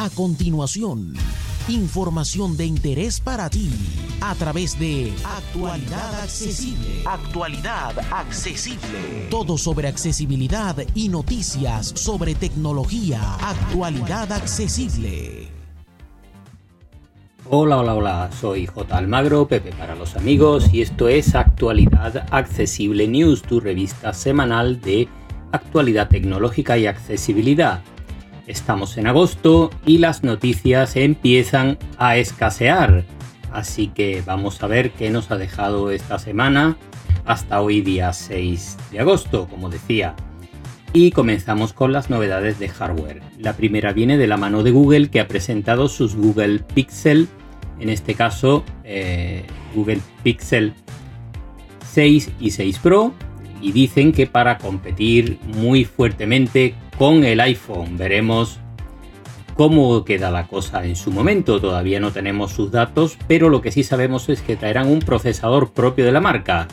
A continuación, información de interés para ti a través de Actualidad Accesible. Actualidad Accesible. Todo sobre accesibilidad y noticias sobre tecnología. Actualidad Accesible. Hola, hola, hola, soy J. Almagro, Pepe para los amigos, y esto es Actualidad Accesible News, tu revista semanal de actualidad tecnológica y accesibilidad. Estamos en agosto y las noticias empiezan a escasear. Así que vamos a ver qué nos ha dejado esta semana hasta hoy día 6 de agosto, como decía. Y comenzamos con las novedades de hardware. La primera viene de la mano de Google que ha presentado sus Google Pixel, en este caso eh, Google Pixel 6 y 6 Pro, y dicen que para competir muy fuertemente con el iPhone. Veremos cómo queda la cosa en su momento. Todavía no tenemos sus datos, pero lo que sí sabemos es que traerán un procesador propio de la marca.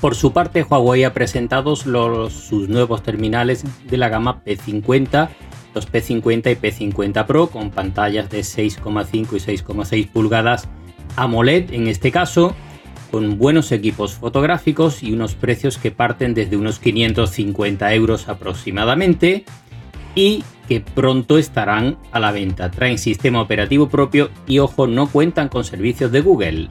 Por su parte, Huawei ha presentado sus nuevos terminales de la gama P50, los P50 y P50 Pro, con pantallas de 6,5 y 6,6 pulgadas AMOLED en este caso, con buenos equipos fotográficos y unos precios que parten desde unos 550 euros aproximadamente y que pronto estarán a la venta. Traen sistema operativo propio y ojo, no cuentan con servicios de Google.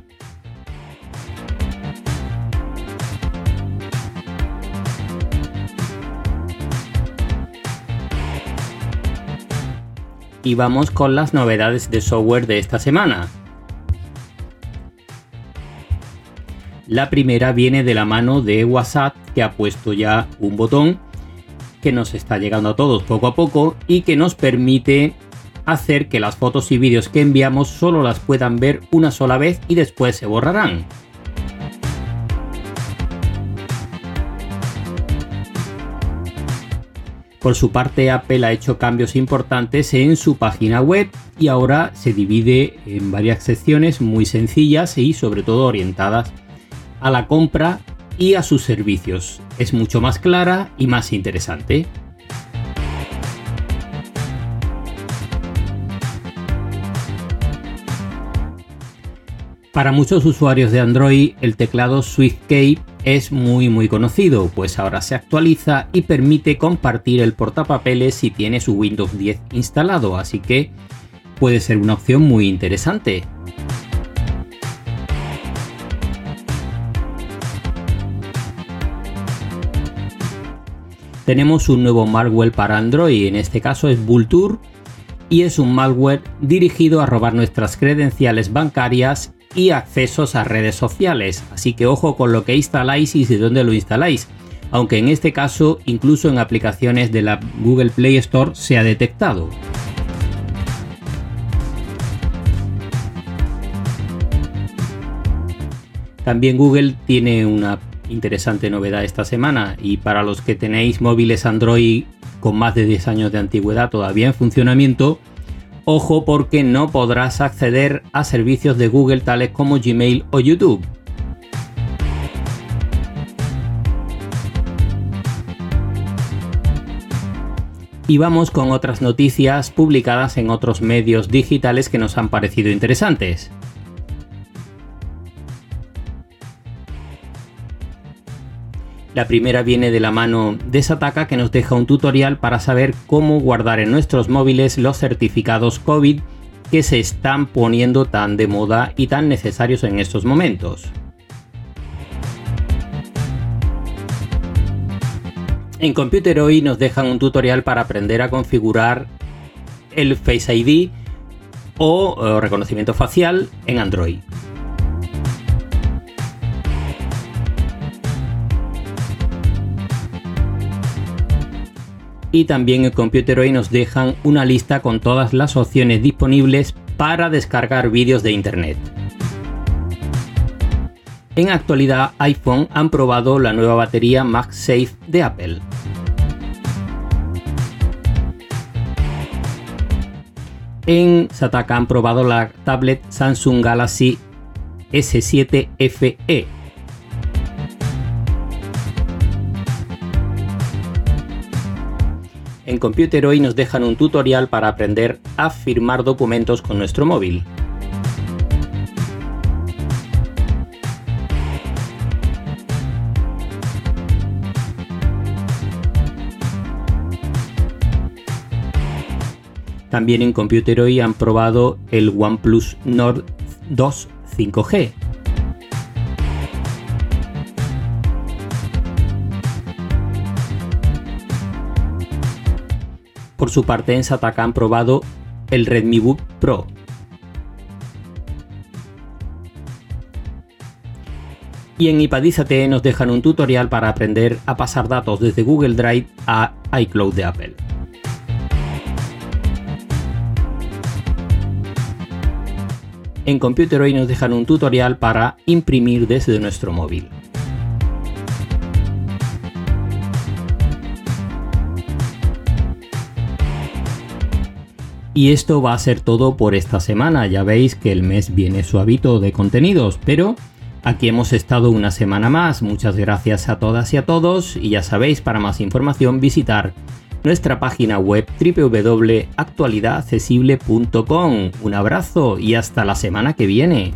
Y vamos con las novedades de software de esta semana. La primera viene de la mano de WhatsApp, que ha puesto ya un botón que nos está llegando a todos poco a poco y que nos permite hacer que las fotos y vídeos que enviamos solo las puedan ver una sola vez y después se borrarán. Por su parte, Apple ha hecho cambios importantes en su página web y ahora se divide en varias secciones muy sencillas y sobre todo orientadas a la compra y a sus servicios. Es mucho más clara y más interesante. Para muchos usuarios de Android, el teclado SwiftKey es muy muy conocido, pues ahora se actualiza y permite compartir el portapapeles si tiene su Windows 10 instalado, así que puede ser una opción muy interesante. Tenemos un nuevo malware para Android, en este caso es Vulture, y es un malware dirigido a robar nuestras credenciales bancarias y accesos a redes sociales, así que ojo con lo que instaláis y de dónde lo instaláis, aunque en este caso incluso en aplicaciones de la Google Play Store se ha detectado. También Google tiene una interesante novedad esta semana y para los que tenéis móviles Android con más de 10 años de antigüedad todavía en funcionamiento, ojo porque no podrás acceder a servicios de Google tales como Gmail o YouTube. Y vamos con otras noticias publicadas en otros medios digitales que nos han parecido interesantes. La primera viene de la mano de Sataka que nos deja un tutorial para saber cómo guardar en nuestros móviles los certificados COVID que se están poniendo tan de moda y tan necesarios en estos momentos. En Computer hoy nos dejan un tutorial para aprender a configurar el Face ID o eh, reconocimiento facial en Android. Y también en Computer hoy nos dejan una lista con todas las opciones disponibles para descargar vídeos de internet. En actualidad iPhone han probado la nueva batería MagSafe de Apple. En Sataka han probado la tablet Samsung Galaxy S7 FE En Computer hoy nos dejan un tutorial para aprender a firmar documentos con nuestro móvil. También en Computer hoy han probado el OnePlus Nord 2 5G, Por su parte, en Sataka han probado el Redmi Book Pro. Y en Ipadízate nos dejan un tutorial para aprender a pasar datos desde Google Drive a iCloud de Apple. En Computer hoy nos dejan un tutorial para imprimir desde nuestro móvil. Y esto va a ser todo por esta semana. Ya veis que el mes viene suavito de contenidos, pero aquí hemos estado una semana más. Muchas gracias a todas y a todos. Y ya sabéis, para más información visitar nuestra página web www.actualidadaccesible.com. Un abrazo y hasta la semana que viene.